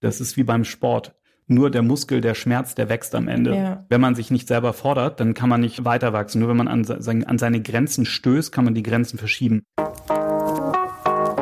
Das ist wie beim Sport. Nur der Muskel, der Schmerz, der wächst am Ende. Ja. Wenn man sich nicht selber fordert, dann kann man nicht weiter wachsen. Nur wenn man an, an seine Grenzen stößt, kann man die Grenzen verschieben.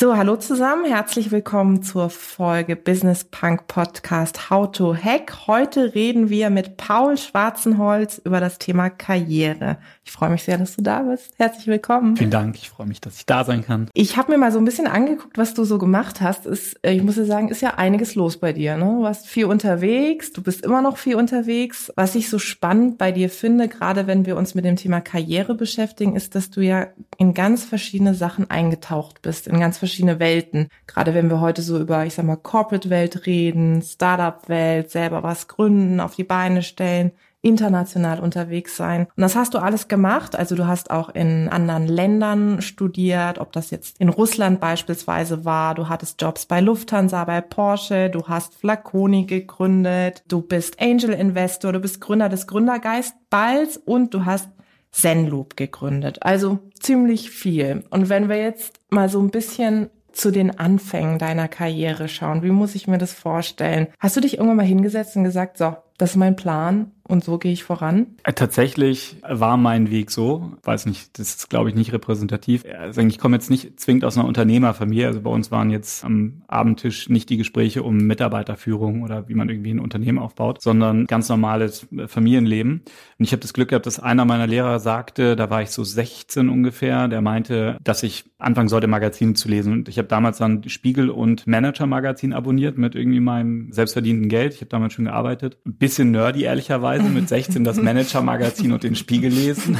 So, hallo zusammen, herzlich willkommen zur Folge Business Punk Podcast How to Hack. Heute reden wir mit Paul Schwarzenholz über das Thema Karriere. Ich freue mich sehr, dass du da bist. Herzlich willkommen. Vielen Dank, ich freue mich, dass ich da sein kann. Ich habe mir mal so ein bisschen angeguckt, was du so gemacht hast. Ist, äh, ich muss dir sagen, ist ja einiges los bei dir. Ne? Du warst viel unterwegs, du bist immer noch viel unterwegs. Was ich so spannend bei dir finde, gerade wenn wir uns mit dem Thema Karriere beschäftigen, ist, dass du ja in ganz verschiedene Sachen eingetaucht bist, in ganz verschiedene Welten. Gerade wenn wir heute so über, ich sag mal, Corporate-Welt reden, Startup-Welt, selber was gründen, auf die Beine stellen, international unterwegs sein. Und das hast du alles gemacht. Also du hast auch in anderen Ländern studiert, ob das jetzt in Russland beispielsweise war. Du hattest Jobs bei Lufthansa, bei Porsche. Du hast Flaconi gegründet. Du bist Angel Investor. Du bist Gründer des Gründergeistballs und du hast Zenloop gegründet. Also ziemlich viel. Und wenn wir jetzt mal so ein bisschen zu den Anfängen deiner Karriere schauen, wie muss ich mir das vorstellen? Hast du dich irgendwann mal hingesetzt und gesagt, so, das ist mein Plan und so gehe ich voran? Äh, tatsächlich war mein Weg so, weiß nicht, das ist glaube ich nicht repräsentativ. Also ich komme jetzt nicht zwingend aus einer Unternehmerfamilie, also bei uns waren jetzt am Abendtisch nicht die Gespräche um Mitarbeiterführung oder wie man irgendwie ein Unternehmen aufbaut, sondern ganz normales Familienleben. Und ich habe das Glück gehabt, dass einer meiner Lehrer sagte, da war ich so 16 ungefähr, der meinte, dass ich anfangen sollte, Magazine zu lesen. Und ich habe damals dann Spiegel und Manager Magazin abonniert mit irgendwie meinem selbstverdienten Geld. Ich habe damals schon gearbeitet. Bis bisschen nerdy ehrlicherweise, mit 16 das Manager-Magazin und den Spiegel lesen.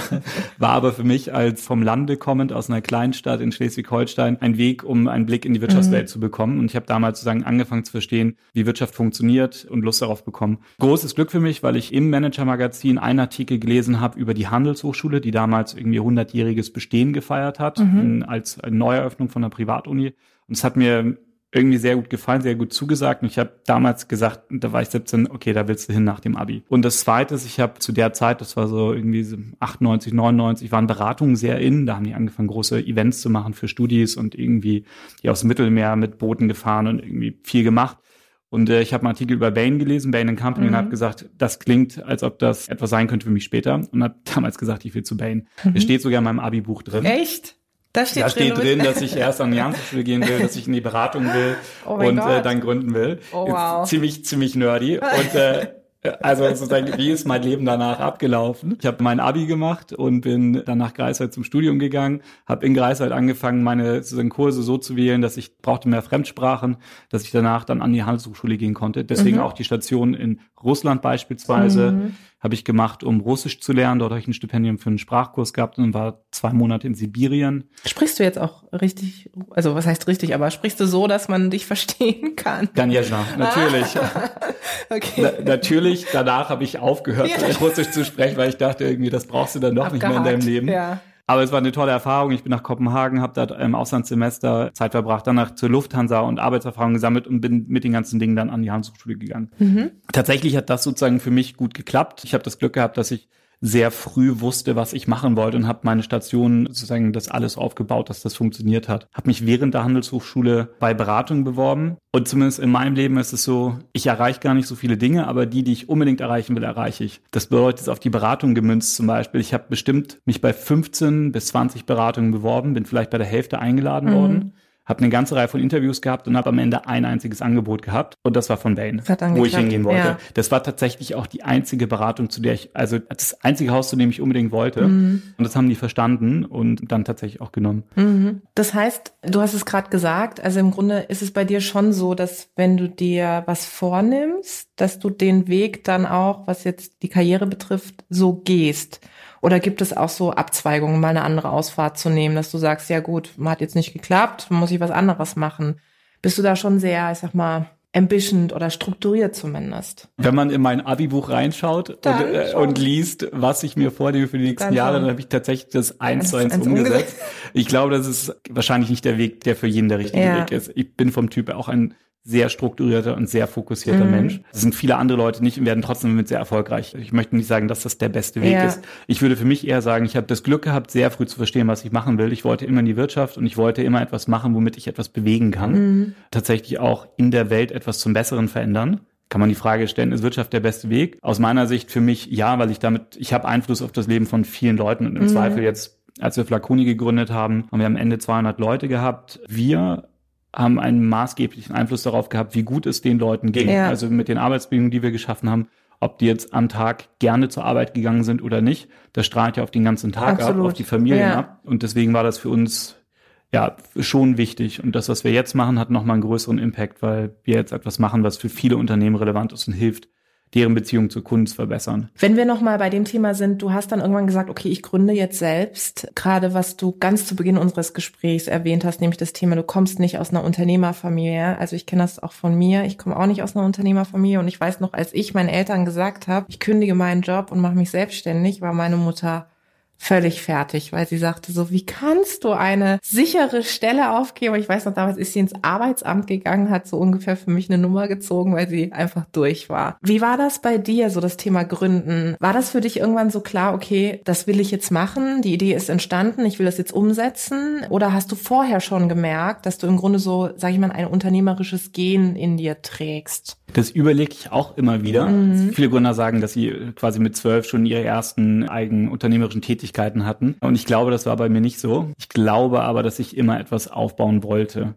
War aber für mich als vom Lande kommend aus einer Kleinstadt in Schleswig-Holstein ein Weg, um einen Blick in die Wirtschaftswelt mhm. zu bekommen. Und ich habe damals sozusagen angefangen zu verstehen, wie Wirtschaft funktioniert und Lust darauf bekommen. Großes Glück für mich, weil ich im Manager-Magazin einen Artikel gelesen habe über die Handelshochschule, die damals irgendwie 100-jähriges Bestehen gefeiert hat, mhm. als Neueröffnung von der Privatuni. Und es hat mir irgendwie sehr gut gefallen, sehr gut zugesagt. Und ich habe damals gesagt, da war ich 17, okay, da willst du hin nach dem Abi. Und das Zweite ist, ich habe zu der Zeit, das war so irgendwie 98, 99, waren Beratungen sehr in. Da haben die angefangen, große Events zu machen für Studis und irgendwie die aus dem Mittelmeer mit Booten gefahren und irgendwie viel gemacht. Und äh, ich habe einen Artikel über Bain gelesen, Bain Company, mhm. und habe gesagt, das klingt, als ob das etwas sein könnte für mich später. Und habe damals gesagt, ich will zu Bain. Mhm. Es steht sogar in meinem Abi-Buch drin. Echt? Da steht, da steht drin, drin dass ich erst an die Handelsschule gehen will, dass ich in die Beratung will oh und äh, dann gründen will. Oh, wow. Ziemlich, ziemlich nerdy. Und äh, also sozusagen, wie ist mein Leben danach abgelaufen? Ich habe mein Abi gemacht und bin dann nach Greifswald zum Studium gegangen, habe in Greifswald angefangen, meine sozusagen Kurse so zu wählen, dass ich brauchte mehr Fremdsprachen, dass ich danach dann an die Handelshochschule gehen konnte. Deswegen mhm. auch die Station in Russland beispielsweise. Mhm habe ich gemacht, um Russisch zu lernen. Dort habe ich ein Stipendium für einen Sprachkurs gehabt und war zwei Monate in Sibirien. Sprichst du jetzt auch richtig, also was heißt richtig, aber sprichst du so, dass man dich verstehen kann? Ganjezna, natürlich. okay. Na, natürlich, danach habe ich aufgehört, ja. Russisch zu sprechen, weil ich dachte irgendwie, das brauchst du dann doch Abgehakt. nicht mehr in deinem Leben. Ja. Aber es war eine tolle Erfahrung. Ich bin nach Kopenhagen, habe dort im Auslandssemester Zeit verbracht, danach zur Lufthansa und Arbeitserfahrung gesammelt und bin mit den ganzen Dingen dann an die Handelshochschule gegangen. Mhm. Tatsächlich hat das sozusagen für mich gut geklappt. Ich habe das Glück gehabt, dass ich sehr früh wusste, was ich machen wollte und habe meine Station sozusagen das alles aufgebaut, dass das funktioniert hat. Habe mich während der Handelshochschule bei Beratungen beworben und zumindest in meinem Leben ist es so, ich erreiche gar nicht so viele Dinge, aber die, die ich unbedingt erreichen will, erreiche ich. Das bedeutet auf die Beratung gemünzt zum Beispiel. Ich habe bestimmt mich bei 15 bis 20 Beratungen beworben, bin vielleicht bei der Hälfte eingeladen mhm. worden habe eine ganze Reihe von Interviews gehabt und habe am Ende ein einziges Angebot gehabt und das war von Bain, wo ich hingehen wollte. Ja. Das war tatsächlich auch die einzige Beratung, zu der ich, also das einzige Haus, zu dem ich unbedingt wollte. Mhm. Und das haben die verstanden und dann tatsächlich auch genommen. Mhm. Das heißt, du hast es gerade gesagt, also im Grunde ist es bei dir schon so, dass wenn du dir was vornimmst, dass du den Weg dann auch, was jetzt die Karriere betrifft, so gehst. Oder gibt es auch so Abzweigungen, mal eine andere Ausfahrt zu nehmen, dass du sagst, ja gut, hat jetzt nicht geklappt, muss ich was anderes machen? Bist du da schon sehr, ich sag mal, ambitioned oder strukturiert zumindest. Wenn man in mein Abi-Buch reinschaut und, äh, und, liest, was ich mir vornehme für die nächsten dann Jahre, dann habe ich tatsächlich das eins zu eins umgesetzt. Ich glaube, das ist wahrscheinlich nicht der Weg, der für jeden der richtige ja. Weg ist. Ich bin vom Typ auch ein sehr strukturierter und sehr fokussierter mhm. Mensch. Das sind viele andere Leute nicht und werden trotzdem damit sehr erfolgreich. Ich möchte nicht sagen, dass das der beste Weg ja. ist. Ich würde für mich eher sagen, ich habe das Glück gehabt, sehr früh zu verstehen, was ich machen will. Ich wollte immer in die Wirtschaft und ich wollte immer etwas machen, womit ich etwas bewegen kann. Mhm. Tatsächlich auch in der Welt etwas zum Besseren verändern kann man die Frage stellen, ist Wirtschaft der beste Weg? Aus meiner Sicht für mich ja, weil ich damit, ich habe Einfluss auf das Leben von vielen Leuten und im mhm. Zweifel jetzt, als wir Flaconi gegründet haben, haben wir am Ende 200 Leute gehabt. Wir haben einen maßgeblichen Einfluss darauf gehabt, wie gut es den Leuten ging. Ja. Also mit den Arbeitsbedingungen, die wir geschaffen haben, ob die jetzt am Tag gerne zur Arbeit gegangen sind oder nicht, das strahlt ja auf den ganzen Tag Absolut. ab, auf die Familien ja. ab. Und deswegen war das für uns ja schon wichtig. Und das, was wir jetzt machen, hat nochmal einen größeren Impact, weil wir jetzt etwas machen, was für viele Unternehmen relevant ist und hilft, deren Beziehung zur Kunst verbessern. Wenn wir nochmal bei dem Thema sind, du hast dann irgendwann gesagt, okay, ich gründe jetzt selbst. Gerade was du ganz zu Beginn unseres Gesprächs erwähnt hast, nämlich das Thema, du kommst nicht aus einer Unternehmerfamilie. Also ich kenne das auch von mir. Ich komme auch nicht aus einer Unternehmerfamilie und ich weiß noch, als ich meinen Eltern gesagt habe, ich kündige meinen Job und mache mich selbstständig, war meine Mutter völlig fertig, weil sie sagte so, wie kannst du eine sichere Stelle aufgeben? Ich weiß noch, damals ist sie ins Arbeitsamt gegangen, hat so ungefähr für mich eine Nummer gezogen, weil sie einfach durch war. Wie war das bei dir, so das Thema Gründen? War das für dich irgendwann so klar, okay, das will ich jetzt machen, die Idee ist entstanden, ich will das jetzt umsetzen? Oder hast du vorher schon gemerkt, dass du im Grunde so, sag ich mal, ein unternehmerisches Gen in dir trägst? Das überlege ich auch immer wieder. Mhm. Viele Gründer sagen, dass sie quasi mit zwölf schon ihre ersten eigenen unternehmerischen Tätigkeiten hatten. Und ich glaube, das war bei mir nicht so. Ich glaube aber, dass ich immer etwas aufbauen wollte.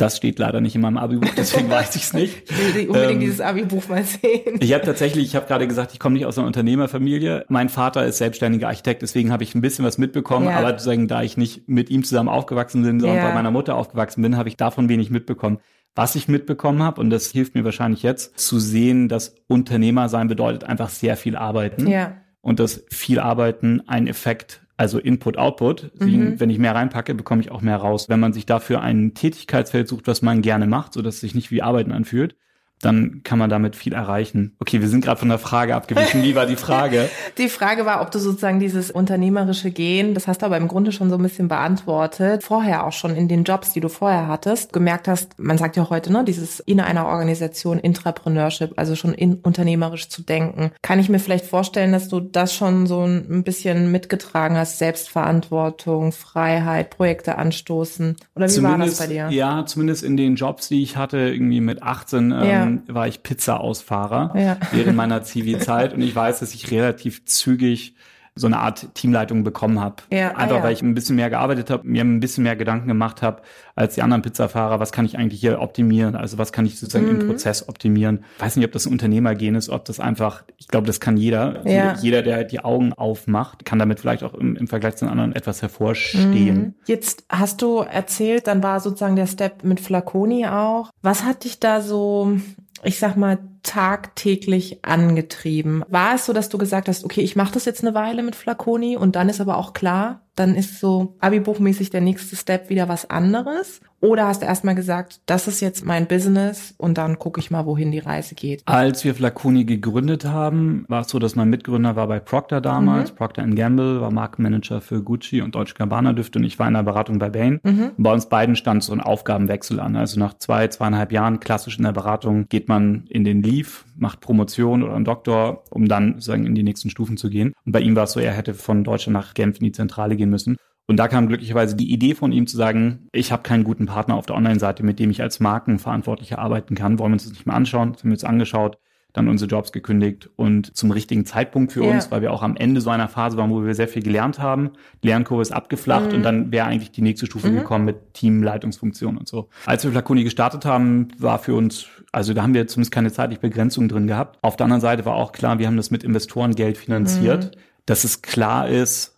Das steht leider nicht in meinem Abi-Buch, deswegen weiß ich es nicht. Ich will unbedingt ähm, dieses Abi-Buch mal sehen. Ich habe tatsächlich, ich habe gerade gesagt, ich komme nicht aus einer Unternehmerfamilie. Mein Vater ist selbstständiger Architekt, deswegen habe ich ein bisschen was mitbekommen. Ja. Aber sozusagen, da ich nicht mit ihm zusammen aufgewachsen bin, sondern ja. bei meiner Mutter aufgewachsen bin, habe ich davon wenig mitbekommen. Was ich mitbekommen habe, und das hilft mir wahrscheinlich jetzt, zu sehen, dass Unternehmer sein bedeutet einfach sehr viel arbeiten. Ja. Und dass viel Arbeiten einen Effekt also Input, Output. Mhm. Wenn ich mehr reinpacke, bekomme ich auch mehr raus. Wenn man sich dafür ein Tätigkeitsfeld sucht, was man gerne macht, so dass es sich nicht wie Arbeiten anfühlt, dann kann man damit viel erreichen. Okay, wir sind gerade von der Frage abgewichen. Wie war die Frage? die Frage war, ob du sozusagen dieses unternehmerische Gehen, das hast du aber im Grunde schon so ein bisschen beantwortet, vorher auch schon in den Jobs, die du vorher hattest, gemerkt hast, man sagt ja heute, ne, dieses in einer Organisation Intrapreneurship, also schon in, unternehmerisch zu denken. Kann ich mir vielleicht vorstellen, dass du das schon so ein bisschen mitgetragen hast, Selbstverantwortung, Freiheit, Projekte anstoßen? Oder wie zumindest, war das bei dir? Ja, zumindest in den Jobs, die ich hatte, irgendwie mit 18, ja. ähm, war ich Pizza-Ausfahrer ja. während meiner Zivi-Zeit und ich weiß, dass ich relativ zügig so eine Art Teamleitung bekommen habe. Ja, Einfach ah, ja. weil ich ein bisschen mehr gearbeitet habe, mir ein bisschen mehr Gedanken gemacht habe als die anderen Pizzafahrer, was kann ich eigentlich hier optimieren? Also was kann ich sozusagen mhm. im Prozess optimieren? Ich weiß nicht, ob das ein Unternehmergehen ist, ob das einfach, ich glaube, das kann jeder. Ja. Jeder, der die Augen aufmacht, kann damit vielleicht auch im, im Vergleich zu den anderen etwas hervorstehen. Mhm. Jetzt hast du erzählt, dann war sozusagen der Step mit Flaconi auch. Was hat dich da so ich sag mal, tagtäglich angetrieben? War es so, dass du gesagt hast, okay, ich mache das jetzt eine Weile mit Flaconi und dann ist aber auch klar, dann ist so Abi-Buchmäßig der nächste Step wieder was anderes? Oder hast du erstmal gesagt, das ist jetzt mein Business und dann gucke ich mal, wohin die Reise geht? Als wir Flaconi gegründet haben, war es so, dass mein Mitgründer war bei Procter damals. Mhm. Procter Gamble war Markenmanager für Gucci und Deutsche Gabbana Düfte und ich war in der Beratung bei Bain. Mhm. bei uns beiden stand so ein Aufgabenwechsel an. Also nach zwei, zweieinhalb Jahren klassisch in der Beratung geht man in den Leave, macht Promotion oder einen Doktor, um dann sozusagen in die nächsten Stufen zu gehen. Und bei ihm war es so, er hätte von Deutschland nach Genf in die Zentrale gehen müssen. Und da kam glücklicherweise die Idee von ihm zu sagen, ich habe keinen guten Partner auf der Online-Seite, mit dem ich als Markenverantwortlicher arbeiten kann. Wollen wir uns das nicht mal anschauen? Das haben wir uns angeschaut, dann unsere Jobs gekündigt und zum richtigen Zeitpunkt für ja. uns, weil wir auch am Ende so einer Phase waren, wo wir sehr viel gelernt haben. Die Lernkurve ist abgeflacht mhm. und dann wäre eigentlich die nächste Stufe mhm. gekommen mit Teamleitungsfunktion und so. Als wir Flaconi gestartet haben, war für uns, also da haben wir zumindest keine zeitliche Begrenzung drin gehabt. Auf der anderen Seite war auch klar, wir haben das mit Investorengeld finanziert, mhm. dass es klar ist,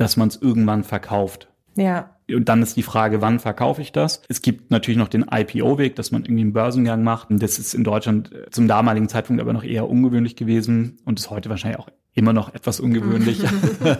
dass man es irgendwann verkauft. Ja. Und dann ist die Frage, wann verkaufe ich das? Es gibt natürlich noch den IPO-Weg, dass man irgendwie einen Börsengang macht. Und das ist in Deutschland zum damaligen Zeitpunkt aber noch eher ungewöhnlich gewesen und ist heute wahrscheinlich auch immer noch etwas ungewöhnlich.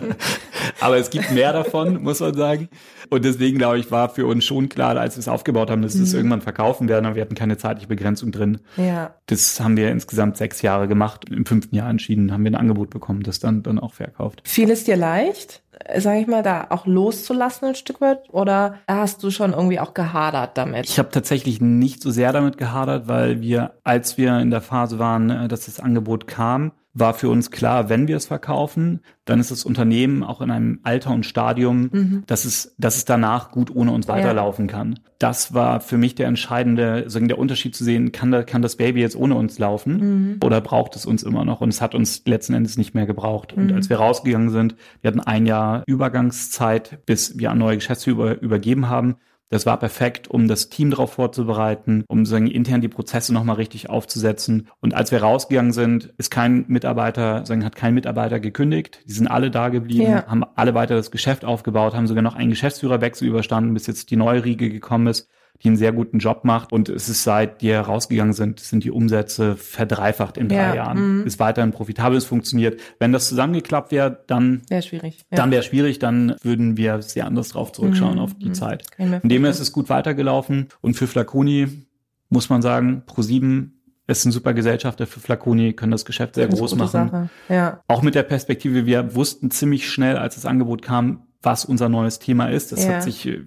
Aber es gibt mehr davon, muss man sagen. Und deswegen, glaube ich, war für uns schon klar, als wir es aufgebaut haben, dass wir es mhm. irgendwann verkaufen werden, aber wir hatten keine zeitliche Begrenzung drin. Ja. Das haben wir insgesamt sechs Jahre gemacht. Im fünften Jahr entschieden, haben wir ein Angebot bekommen, das dann, dann auch verkauft. Fiel es dir leicht, sage ich mal, da auch loszulassen ein Stück weit? Oder hast du schon irgendwie auch gehadert damit? Ich habe tatsächlich nicht so sehr damit gehadert, weil wir, als wir in der Phase waren, äh, dass das Angebot kam, war für uns klar, wenn wir es verkaufen, dann ist das Unternehmen auch in einem Alter und Stadium, mhm. dass es, dass es danach gut ohne uns weiterlaufen ja. kann. Das war für mich der entscheidende, sagen der Unterschied zu sehen, kann, da, kann das Baby jetzt ohne uns laufen mhm. oder braucht es uns immer noch? Und es hat uns letzten Endes nicht mehr gebraucht. Und mhm. als wir rausgegangen sind, wir hatten ein Jahr Übergangszeit, bis wir an neue Geschäftsführer übergeben haben. Das war perfekt, um das Team darauf vorzubereiten, um sagen, intern die Prozesse nochmal richtig aufzusetzen. Und als wir rausgegangen sind, ist kein Mitarbeiter, sagen, hat kein Mitarbeiter gekündigt. Die sind alle da geblieben, ja. haben alle weiter das Geschäft aufgebaut, haben sogar noch einen Geschäftsführerwechsel überstanden, bis jetzt die neue Riege gekommen ist die einen sehr guten Job macht. Und es ist seit die rausgegangen sind, sind die Umsätze verdreifacht in drei ja, Jahren. Mm. Ist weiterhin profitabel, es funktioniert. Wenn das zusammengeklappt wäre, dann wäre schwierig. Ja. Dann wäre schwierig, dann würden wir sehr anders drauf zurückschauen mm, auf die mm. Zeit. In dem ist es gut weitergelaufen. Und für Flaconi muss man sagen, Pro7 ist ein super Gesellschafter für Flaconi, können das Geschäft sehr groß machen. Ja. Auch mit der Perspektive, wir wussten ziemlich schnell, als das Angebot kam, was unser neues Thema ist. Das ja. hat sich, äh,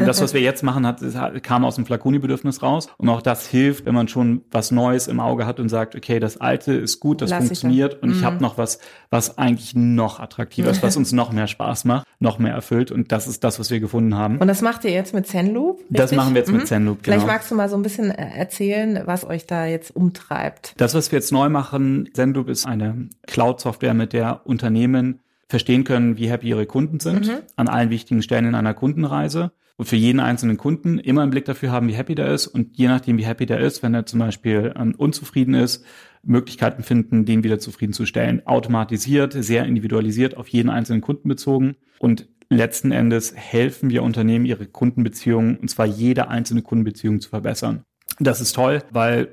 das, was wir jetzt machen, hat, kam aus dem Flaconi-Bedürfnis raus. Und auch das hilft, wenn man schon was Neues im Auge hat und sagt, okay, das Alte ist gut, das Lass funktioniert ich und mhm. ich habe noch was, was eigentlich noch attraktiver ist, was uns noch mehr Spaß macht, noch mehr erfüllt. Und das ist das, was wir gefunden haben. Und das macht ihr jetzt mit Zenloop? Richtig? Das machen wir jetzt mhm. mit Zenloop, genau. Vielleicht magst du mal so ein bisschen äh, erzählen, was euch da jetzt umtreibt. Das, was wir jetzt neu machen, Zenloop ist eine Cloud-Software, mit der Unternehmen verstehen können, wie happy ihre Kunden sind, mhm. an allen wichtigen Stellen in einer Kundenreise und für jeden einzelnen Kunden immer einen Blick dafür haben, wie happy der ist und je nachdem, wie happy der ist, wenn er zum Beispiel ähm, unzufrieden ist, Möglichkeiten finden, den wieder zufriedenzustellen. Automatisiert, sehr individualisiert, auf jeden einzelnen Kunden bezogen und letzten Endes helfen wir Unternehmen, ihre Kundenbeziehungen, und zwar jede einzelne Kundenbeziehung zu verbessern. Das ist toll, weil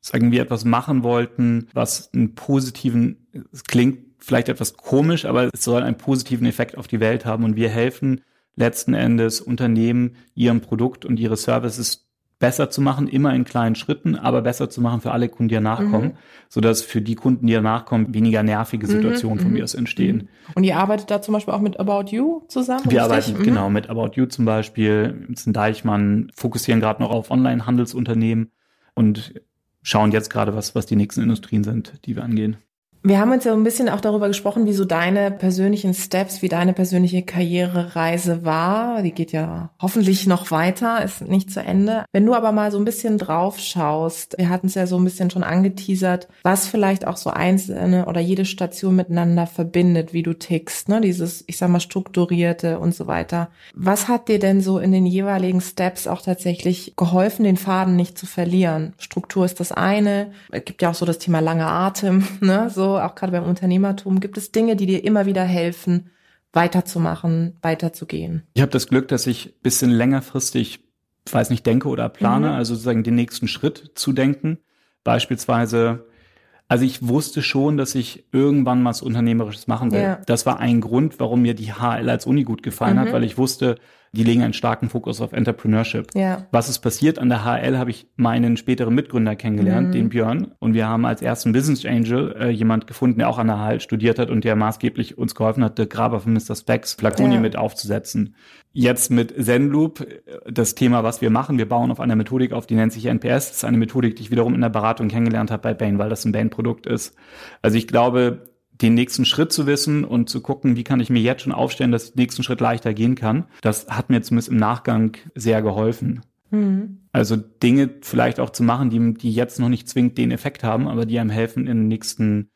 sagen wir etwas machen wollten, was einen positiven, es klingt vielleicht etwas komisch, aber es soll einen positiven Effekt auf die Welt haben und wir helfen letzten Endes Unternehmen, ihrem Produkt und ihre Services besser zu machen, immer in kleinen Schritten, aber besser zu machen für alle Kunden, die danach kommen, mhm. sodass für die Kunden, die danach kommen, weniger nervige mhm, Situationen mhm. von mir aus entstehen. Und ihr arbeitet da zum Beispiel auch mit About You zusammen? Wir richtig? arbeiten mhm. genau mit About You zum Beispiel, mit Deichmann, fokussieren gerade noch auf Online-Handelsunternehmen und schauen jetzt gerade, was, was die nächsten Industrien sind, die wir angehen. Wir haben uns ja ein bisschen auch darüber gesprochen, wie so deine persönlichen Steps, wie deine persönliche Karrierereise war. Die geht ja hoffentlich noch weiter, ist nicht zu Ende. Wenn du aber mal so ein bisschen drauf schaust, wir hatten es ja so ein bisschen schon angeteasert, was vielleicht auch so einzelne oder jede Station miteinander verbindet, wie du tickst, ne? Dieses, ich sag mal, strukturierte und so weiter. Was hat dir denn so in den jeweiligen Steps auch tatsächlich geholfen, den Faden nicht zu verlieren? Struktur ist das eine. Es gibt ja auch so das Thema lange Atem, ne? So auch gerade beim Unternehmertum, gibt es Dinge, die dir immer wieder helfen, weiterzumachen, weiterzugehen? Ich habe das Glück, dass ich bisschen längerfristig, weiß nicht, denke oder plane, mhm. also sozusagen den nächsten Schritt zu denken. Beispielsweise, also ich wusste schon, dass ich irgendwann mal was Unternehmerisches machen will. Ja. Das war ein Grund, warum mir die HL als Uni gut gefallen mhm. hat, weil ich wusste, die legen einen starken Fokus auf Entrepreneurship. Ja. Was ist passiert? An der HL habe ich meinen späteren Mitgründer kennengelernt, mhm. den Björn. Und wir haben als ersten Business Angel äh, jemand gefunden, der auch an der HL studiert hat und der maßgeblich uns geholfen hat, der Graber von Mr. Specs, Flaconi ja. mit aufzusetzen. Jetzt mit Zenloop, das Thema, was wir machen, wir bauen auf einer Methodik auf, die nennt sich NPS. Das ist eine Methodik, die ich wiederum in der Beratung kennengelernt habe bei Bain, weil das ein Bain-Produkt ist. Also ich glaube, den nächsten Schritt zu wissen und zu gucken, wie kann ich mir jetzt schon aufstellen, dass ich den nächsten Schritt leichter gehen kann, das hat mir zumindest im Nachgang sehr geholfen. Mhm. Also Dinge vielleicht auch zu machen, die, die jetzt noch nicht zwingend den Effekt haben, aber die einem helfen im nächsten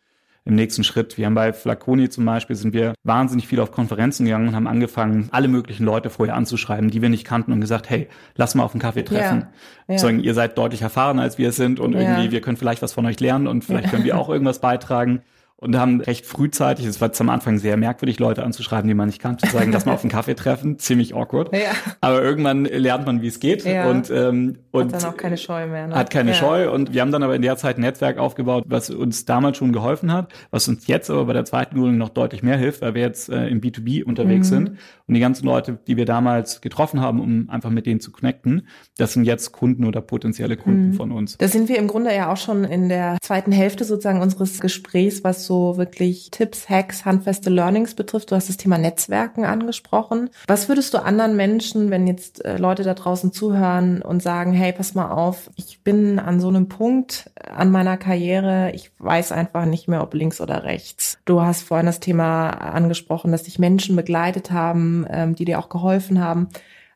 im nächsten Schritt. Wir haben bei Flaconi zum Beispiel sind wir wahnsinnig viel auf Konferenzen gegangen und haben angefangen, alle möglichen Leute vorher anzuschreiben, die wir nicht kannten und gesagt, hey, lass mal auf einen Kaffee treffen. Ja, ja. Sagen, ihr seid deutlich erfahrener als wir es sind und ja. irgendwie, wir können vielleicht was von euch lernen und vielleicht können wir auch irgendwas beitragen. Und haben recht frühzeitig, es war am Anfang sehr merkwürdig, Leute anzuschreiben, die man nicht kannte, zu sagen, dass man auf einen Kaffee treffen, ziemlich awkward. Ja. Aber irgendwann lernt man, wie es geht ja. und ähm, und hat dann auch keine Scheu mehr. Ne? Hat keine ja. Scheu und wir haben dann aber in der Zeit ein Netzwerk aufgebaut, was uns damals schon geholfen hat, was uns jetzt aber bei der zweiten Gründung noch deutlich mehr hilft, weil wir jetzt äh, im B2B unterwegs mhm. sind und die ganzen Leute, die wir damals getroffen haben, um einfach mit denen zu connecten, das sind jetzt Kunden oder potenzielle Kunden mhm. von uns. Da sind wir im Grunde ja auch schon in der zweiten Hälfte sozusagen unseres Gesprächs, was so wirklich Tipps, Hacks, handfeste Learnings betrifft. Du hast das Thema Netzwerken angesprochen. Was würdest du anderen Menschen, wenn jetzt äh, Leute da draußen zuhören und sagen, hey, pass mal auf, ich bin an so einem Punkt an meiner Karriere, ich weiß einfach nicht mehr, ob links oder rechts. Du hast vorhin das Thema angesprochen, dass dich Menschen begleitet haben, ähm, die dir auch geholfen haben.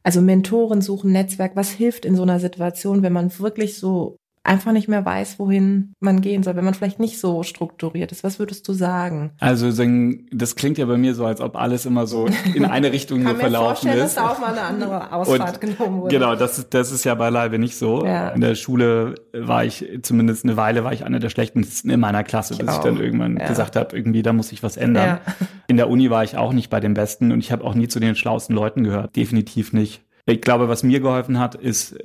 Also Mentoren suchen, Netzwerk, was hilft in so einer Situation, wenn man wirklich so einfach nicht mehr weiß, wohin man gehen soll, wenn man vielleicht nicht so strukturiert ist. Was würdest du sagen? Also das klingt ja bei mir so, als ob alles immer so in eine Richtung nur verlaufen ist. dass da auch mal eine andere Ausfahrt Und genommen wurde. Genau, das, das ist ja beileibe nicht so. Ja. In der Schule war ich zumindest eine Weile war ich einer der schlechtesten in meiner Klasse, ich bis auch. ich dann irgendwann ja. gesagt habe, irgendwie da muss ich was ändern. Ja. In der Uni war ich auch nicht bei den Besten und ich habe auch nie zu den schlauesten Leuten gehört. Definitiv nicht. Ich glaube, was mir geholfen hat, ist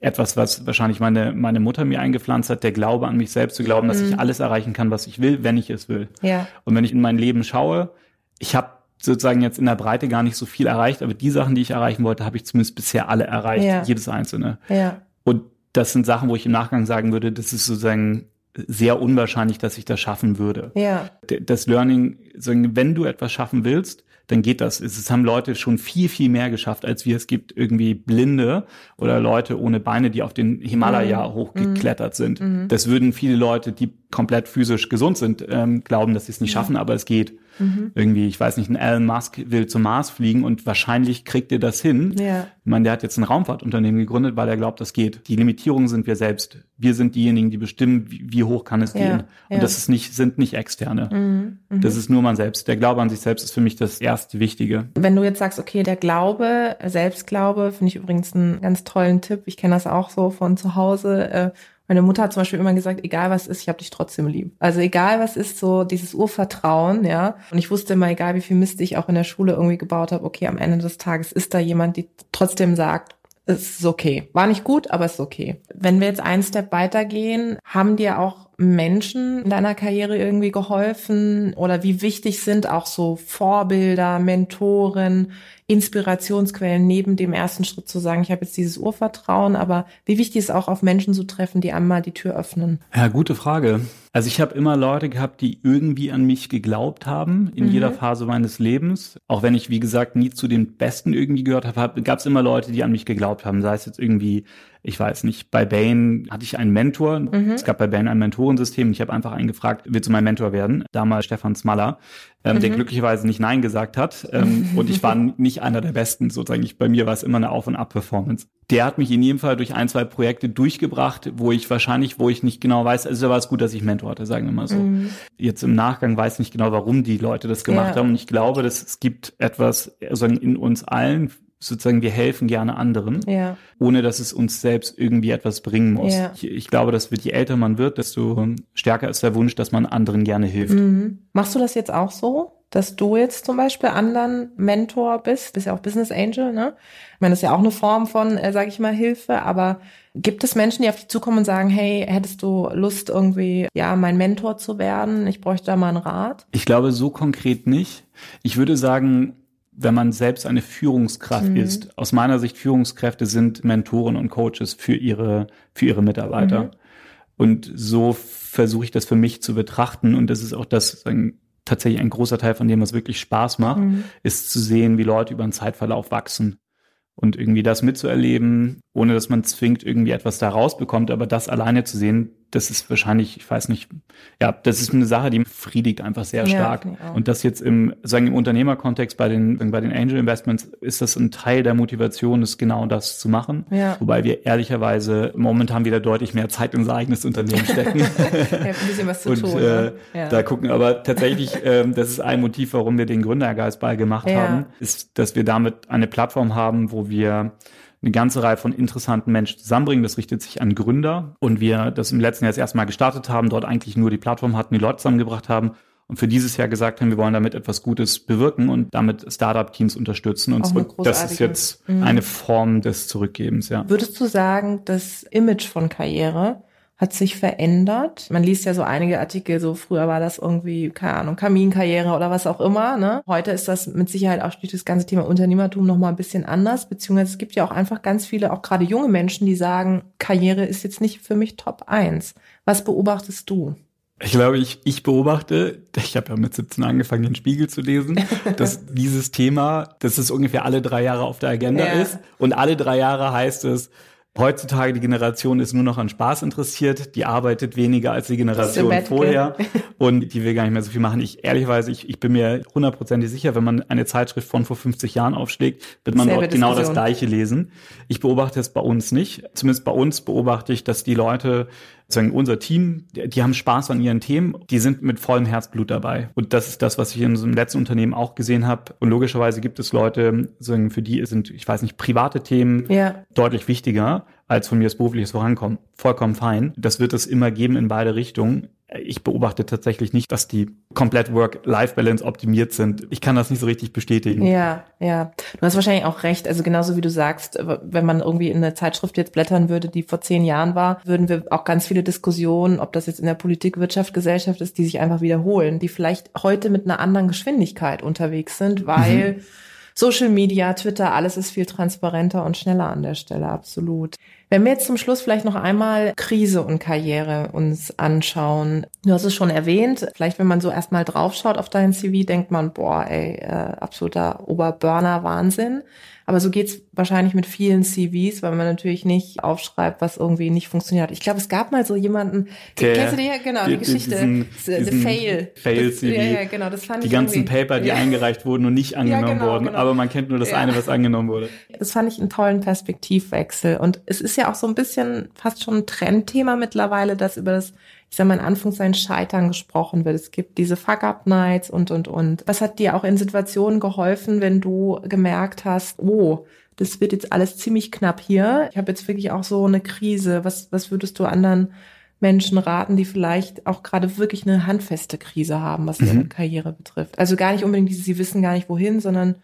etwas, was wahrscheinlich meine, meine Mutter mir eingepflanzt hat, der Glaube an mich selbst zu glauben, dass mhm. ich alles erreichen kann, was ich will, wenn ich es will. Ja. Und wenn ich in mein Leben schaue, ich habe sozusagen jetzt in der Breite gar nicht so viel erreicht, aber die Sachen, die ich erreichen wollte, habe ich zumindest bisher alle erreicht, ja. jedes einzelne. Ja. Und das sind Sachen, wo ich im Nachgang sagen würde, das ist sozusagen sehr unwahrscheinlich, dass ich das schaffen würde. Ja. Das Learning, wenn du etwas schaffen willst, dann geht das. Es haben Leute schon viel, viel mehr geschafft, als wir. Es gibt irgendwie Blinde oder Leute ohne Beine, die auf den Himalaya mhm. hochgeklettert sind. Mhm. Das würden viele Leute, die komplett physisch gesund sind, ähm, glauben, dass sie es nicht schaffen, aber es geht. Mhm. Irgendwie, ich weiß nicht, ein Elon Musk will zum Mars fliegen und wahrscheinlich kriegt er das hin. Ja. Ich meine, der hat jetzt ein Raumfahrtunternehmen gegründet, weil er glaubt, das geht. Die Limitierungen sind wir selbst. Wir sind diejenigen, die bestimmen, wie, wie hoch kann es ja. gehen. Und ja. das ist nicht, sind nicht externe. Mhm. Mhm. Das ist nur man selbst. Der Glaube an sich selbst ist für mich das erste Wichtige. Wenn du jetzt sagst, okay, der Glaube, Selbstglaube, finde ich übrigens einen ganz tollen Tipp. Ich kenne das auch so von zu Hause. Äh, meine Mutter hat zum Beispiel immer gesagt, egal was ist, ich habe dich trotzdem lieb. Also egal was ist, so dieses Urvertrauen, ja. Und ich wusste immer, egal wie viel Mist ich auch in der Schule irgendwie gebaut habe, okay, am Ende des Tages ist da jemand, die trotzdem sagt, es ist okay. War nicht gut, aber es ist okay. Wenn wir jetzt einen Step weitergehen, haben dir auch Menschen in deiner Karriere irgendwie geholfen? Oder wie wichtig sind auch so Vorbilder, Mentoren, Inspirationsquellen neben dem ersten Schritt zu sagen, ich habe jetzt dieses Urvertrauen, aber wie wichtig ist auch auf Menschen zu treffen, die einmal die Tür öffnen? Ja, gute Frage. Also ich habe immer Leute gehabt, die irgendwie an mich geglaubt haben in mhm. jeder Phase meines Lebens. Auch wenn ich, wie gesagt, nie zu den Besten irgendwie gehört habe, gab es immer Leute, die an mich geglaubt haben. Sei es jetzt irgendwie ich weiß nicht, bei Bain hatte ich einen Mentor. Mhm. Es gab bei Bain ein Mentorensystem. Ich habe einfach einen gefragt, willst du mein Mentor werden? Damals Stefan Smaller, ähm, mhm. der glücklicherweise nicht Nein gesagt hat. Ähm, und ich war nicht einer der Besten sozusagen. Ich, bei mir war es immer eine Auf- und Ab-Performance. Der hat mich in jedem Fall durch ein, zwei Projekte durchgebracht, wo ich wahrscheinlich, wo ich nicht genau weiß, also da war es gut, dass ich Mentor hatte, sagen wir mal so. Mhm. Jetzt im Nachgang weiß ich nicht genau, warum die Leute das gemacht ja. haben. Und ich glaube, dass es gibt etwas also in uns allen, sozusagen, wir helfen gerne anderen, ja. ohne dass es uns selbst irgendwie etwas bringen muss. Ja. Ich, ich, glaube, dass je älter man wird, desto stärker ist der Wunsch, dass man anderen gerne hilft. Mhm. Machst du das jetzt auch so? Dass du jetzt zum Beispiel anderen Mentor bist, bist ja auch Business Angel, ne? Ich meine, das ist ja auch eine Form von, äh, sage ich mal, Hilfe, aber gibt es Menschen, die auf dich zukommen und sagen, hey, hättest du Lust irgendwie, ja, mein Mentor zu werden? Ich bräuchte da mal einen Rat. Ich glaube so konkret nicht. Ich würde sagen, wenn man selbst eine Führungskraft mhm. ist. Aus meiner Sicht Führungskräfte sind Mentoren und Coaches für ihre, für ihre Mitarbeiter. Mhm. Und so versuche ich das für mich zu betrachten. Und das ist auch das, sagen, tatsächlich ein großer Teil von dem, was wirklich Spaß macht, mhm. ist zu sehen, wie Leute über einen Zeitverlauf wachsen. Und irgendwie das mitzuerleben, ohne dass man zwingt irgendwie etwas da rausbekommt, aber das alleine zu sehen, das ist wahrscheinlich, ich weiß nicht, ja, das ist eine Sache, die friedigt einfach sehr stark. Ja, und das jetzt im, sagen im Unternehmerkontext bei den, bei den Angel Investments ist das ein Teil der Motivation, ist genau das zu machen. Ja. Wobei wir ehrlicherweise momentan wieder deutlich mehr Zeit in unser eigenes Unternehmen stecken. ja, ein bisschen was zu und, tun. Äh, ne? ja. Da gucken, aber tatsächlich, ähm, das ist ein Motiv, warum wir den Gründergeistball gemacht haben, ist, dass wir damit eine Plattform haben, wo wir eine ganze Reihe von interessanten Menschen zusammenbringen. Das richtet sich an Gründer und wir das im letzten Jahr das erste Mal gestartet haben, dort eigentlich nur die Plattform hatten, die Leute zusammengebracht haben und für dieses Jahr gesagt haben, wir wollen damit etwas Gutes bewirken und damit Startup-Teams unterstützen. Und so, das ist jetzt mhm. eine Form des Zurückgebens, ja. Würdest du sagen, das Image von Karriere hat sich verändert. Man liest ja so einige Artikel, so früher war das irgendwie, keine Ahnung, Kaminkarriere oder was auch immer. Ne? Heute ist das mit Sicherheit auch steht das ganze Thema Unternehmertum nochmal ein bisschen anders, beziehungsweise es gibt ja auch einfach ganz viele, auch gerade junge Menschen, die sagen, Karriere ist jetzt nicht für mich Top 1. Was beobachtest du? Ich glaube, ich, ich beobachte, ich habe ja mit 17 angefangen, den Spiegel zu lesen, dass dieses Thema, dass es ungefähr alle drei Jahre auf der Agenda ja. ist. Und alle drei Jahre heißt es, Heutzutage die Generation ist nur noch an Spaß interessiert, die arbeitet weniger als die Generation vorher und die will gar nicht mehr so viel machen. Ich ehrlicherweise, ich, ich bin mir hundertprozentig sicher, wenn man eine Zeitschrift von vor 50 Jahren aufschlägt, wird man Selbe dort genau das Gleiche lesen. Ich beobachte es bei uns nicht. Zumindest bei uns beobachte ich, dass die Leute sagen, unser Team, die haben Spaß an ihren Themen, die sind mit vollem Herzblut dabei. Und das ist das, was ich in unserem letzten Unternehmen auch gesehen habe. Und logischerweise gibt es Leute, sagen, für die sind, ich weiß nicht, private Themen ja. deutlich wichtiger als von mir das berufliches Vorankommen. Vollkommen fein. Das wird es immer geben in beide Richtungen ich beobachte tatsächlich nicht, dass die komplett Work-Life-Balance optimiert sind. Ich kann das nicht so richtig bestätigen. Ja, ja. Du hast wahrscheinlich auch recht. Also genauso wie du sagst, wenn man irgendwie in eine Zeitschrift jetzt blättern würde, die vor zehn Jahren war, würden wir auch ganz viele Diskussionen, ob das jetzt in der Politik, Wirtschaft, Gesellschaft ist, die sich einfach wiederholen, die vielleicht heute mit einer anderen Geschwindigkeit unterwegs sind, weil mhm. Social Media, Twitter, alles ist viel transparenter und schneller an der Stelle, absolut. Wenn wir jetzt zum Schluss vielleicht noch einmal Krise und Karriere uns anschauen. Du hast es schon erwähnt, vielleicht wenn man so erstmal draufschaut auf dein CV, denkt man, boah, ey, äh, absoluter Oberburner-Wahnsinn. Aber so geht's wahrscheinlich mit vielen CVs, weil man natürlich nicht aufschreibt, was irgendwie nicht funktioniert. Ich glaube, es gab mal so jemanden, Der, kennst du die, genau, die, die Geschichte, diesen, the Fail. Fail CV. Ja, ja, genau, das fand die ich ganzen Paper, die ja. eingereicht wurden und nicht angenommen ja, genau, wurden, genau. aber man kennt nur das eine, was angenommen wurde. Das fand ich einen tollen Perspektivwechsel und es ist ja auch so ein bisschen fast schon ein Trendthema mittlerweile, dass über das ich sag mal in Anführungszeichen Scheitern gesprochen wird. Es gibt diese Fuck-Up-Nights und, und, und. Was hat dir auch in Situationen geholfen, wenn du gemerkt hast, oh, das wird jetzt alles ziemlich knapp hier. Ich habe jetzt wirklich auch so eine Krise. Was, was würdest du anderen Menschen raten, die vielleicht auch gerade wirklich eine handfeste Krise haben, was ihre mhm. Karriere betrifft? Also gar nicht unbedingt, sie wissen gar nicht wohin, sondern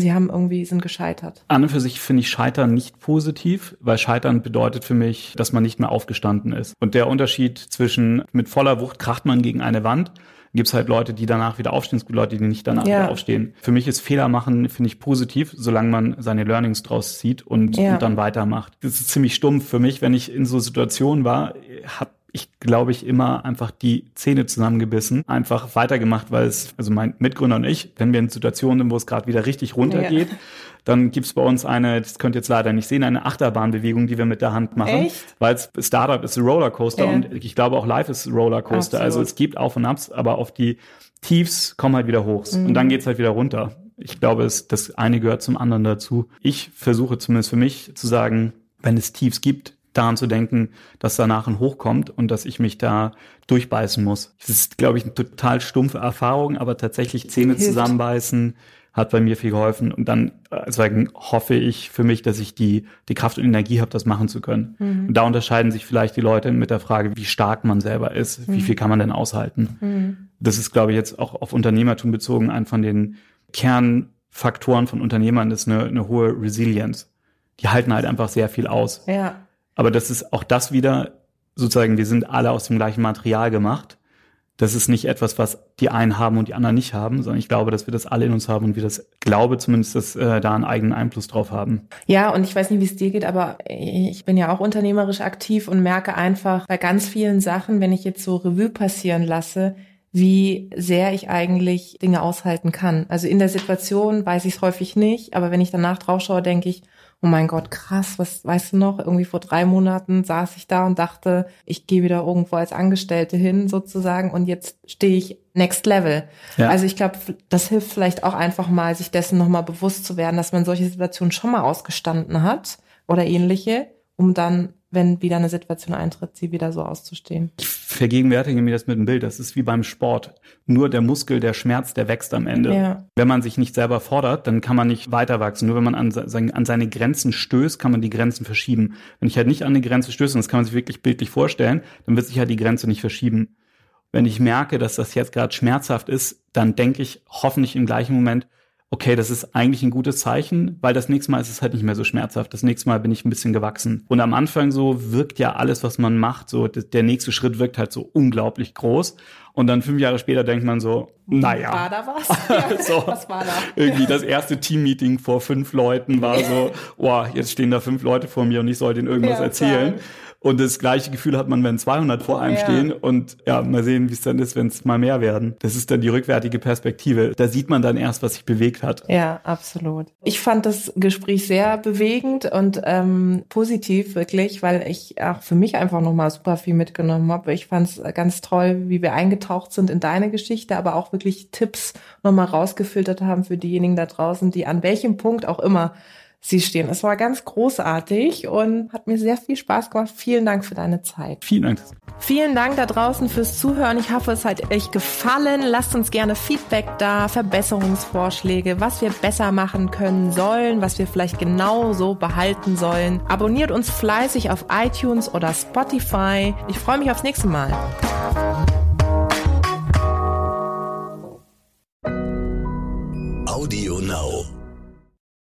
Sie haben irgendwie, sind gescheitert. An und für sich finde ich Scheitern nicht positiv, weil Scheitern bedeutet für mich, dass man nicht mehr aufgestanden ist. Und der Unterschied zwischen mit voller Wucht kracht man gegen eine Wand gibt es halt Leute, die danach wieder aufstehen, es gibt Leute, die nicht danach ja. wieder aufstehen. Für mich ist Fehler machen, finde ich positiv, solange man seine Learnings draus zieht und, ja. und dann weitermacht. Das ist ziemlich stumpf für mich, wenn ich in so Situationen war, habe ich, glaube ich, immer einfach die Zähne zusammengebissen, einfach weitergemacht, weil es, also mein Mitgründer und ich, wenn wir in Situationen sind, wo es gerade wieder richtig runtergeht, ja. dann gibt's bei uns eine, das könnt ihr jetzt leider nicht sehen, eine Achterbahnbewegung, die wir mit der Hand machen. Weil Startup ist ein Rollercoaster ja. und ich glaube auch Live ist ein Rollercoaster. Also es gibt Auf und Abs, aber auf die Tiefs kommen halt wieder hoch mhm. und dann geht's halt wieder runter. Ich glaube, es, das eine gehört zum anderen dazu. Ich versuche zumindest für mich zu sagen, wenn es Tiefs gibt, daran zu denken, dass danach ein Hoch kommt und dass ich mich da durchbeißen muss. Das ist, glaube ich, eine total stumpfe Erfahrung, aber tatsächlich Zähne Hilft. zusammenbeißen hat bei mir viel geholfen. Und dann deswegen hoffe ich für mich, dass ich die, die Kraft und Energie habe, das machen zu können. Mhm. Und da unterscheiden sich vielleicht die Leute mit der Frage, wie stark man selber ist, mhm. wie viel kann man denn aushalten. Mhm. Das ist, glaube ich, jetzt auch auf Unternehmertum bezogen, ein von den Kernfaktoren von Unternehmern ist eine, eine hohe Resilienz. Die halten halt einfach sehr viel aus. Ja. Aber das ist auch das wieder, sozusagen, wir sind alle aus dem gleichen Material gemacht. Das ist nicht etwas, was die einen haben und die anderen nicht haben, sondern ich glaube, dass wir das alle in uns haben und wir das glaube zumindest, dass äh, da einen eigenen Einfluss drauf haben. Ja, und ich weiß nicht, wie es dir geht, aber ich bin ja auch unternehmerisch aktiv und merke einfach bei ganz vielen Sachen, wenn ich jetzt so Revue passieren lasse, wie sehr ich eigentlich Dinge aushalten kann. Also in der Situation weiß ich es häufig nicht, aber wenn ich danach drauf schaue, denke ich, oh mein Gott, krass, was weißt du noch? Irgendwie vor drei Monaten saß ich da und dachte, ich gehe wieder irgendwo als Angestellte hin sozusagen und jetzt stehe ich next level. Ja. Also ich glaube, das hilft vielleicht auch einfach mal, sich dessen nochmal bewusst zu werden, dass man solche Situationen schon mal ausgestanden hat oder ähnliche, um dann wenn wieder eine Situation eintritt, sie wieder so auszustehen. Ich vergegenwärtige mir das mit dem Bild. Das ist wie beim Sport. Nur der Muskel, der Schmerz, der wächst am Ende. Ja. Wenn man sich nicht selber fordert, dann kann man nicht weiter wachsen. Nur wenn man an, an seine Grenzen stößt, kann man die Grenzen verschieben. Wenn ich halt nicht an eine Grenze stöße, und das kann man sich wirklich bildlich vorstellen, dann wird sich halt die Grenze nicht verschieben. Wenn ich merke, dass das jetzt gerade schmerzhaft ist, dann denke ich hoffentlich im gleichen Moment, okay, das ist eigentlich ein gutes Zeichen, weil das nächste Mal ist es halt nicht mehr so schmerzhaft. Das nächste Mal bin ich ein bisschen gewachsen. Und am Anfang so wirkt ja alles, was man macht, so der nächste Schritt wirkt halt so unglaublich groß. Und dann fünf Jahre später denkt man so, naja. War da was? so, was war da? Irgendwie das erste Teammeeting vor fünf Leuten war so, boah, jetzt stehen da fünf Leute vor mir und ich soll denen irgendwas ja, erzählen. Klar. Und das gleiche Gefühl hat man, wenn 200 vor einem ja. stehen. Und ja, mal sehen, wie es dann ist, wenn es mal mehr werden. Das ist dann die rückwärtige Perspektive. Da sieht man dann erst, was sich bewegt hat. Ja, absolut. Ich fand das Gespräch sehr bewegend und ähm, positiv wirklich, weil ich auch für mich einfach nochmal super viel mitgenommen habe. Ich fand es ganz toll, wie wir eingetaucht sind in deine Geschichte, aber auch wirklich Tipps nochmal rausgefiltert haben für diejenigen da draußen, die an welchem Punkt auch immer Sie stehen. Es war ganz großartig und hat mir sehr viel Spaß gemacht. Vielen Dank für deine Zeit. Vielen Dank. Vielen Dank da draußen fürs Zuhören. Ich hoffe, es hat euch gefallen. Lasst uns gerne Feedback da, Verbesserungsvorschläge, was wir besser machen können sollen, was wir vielleicht genau so behalten sollen. Abonniert uns fleißig auf iTunes oder Spotify. Ich freue mich aufs nächste Mal.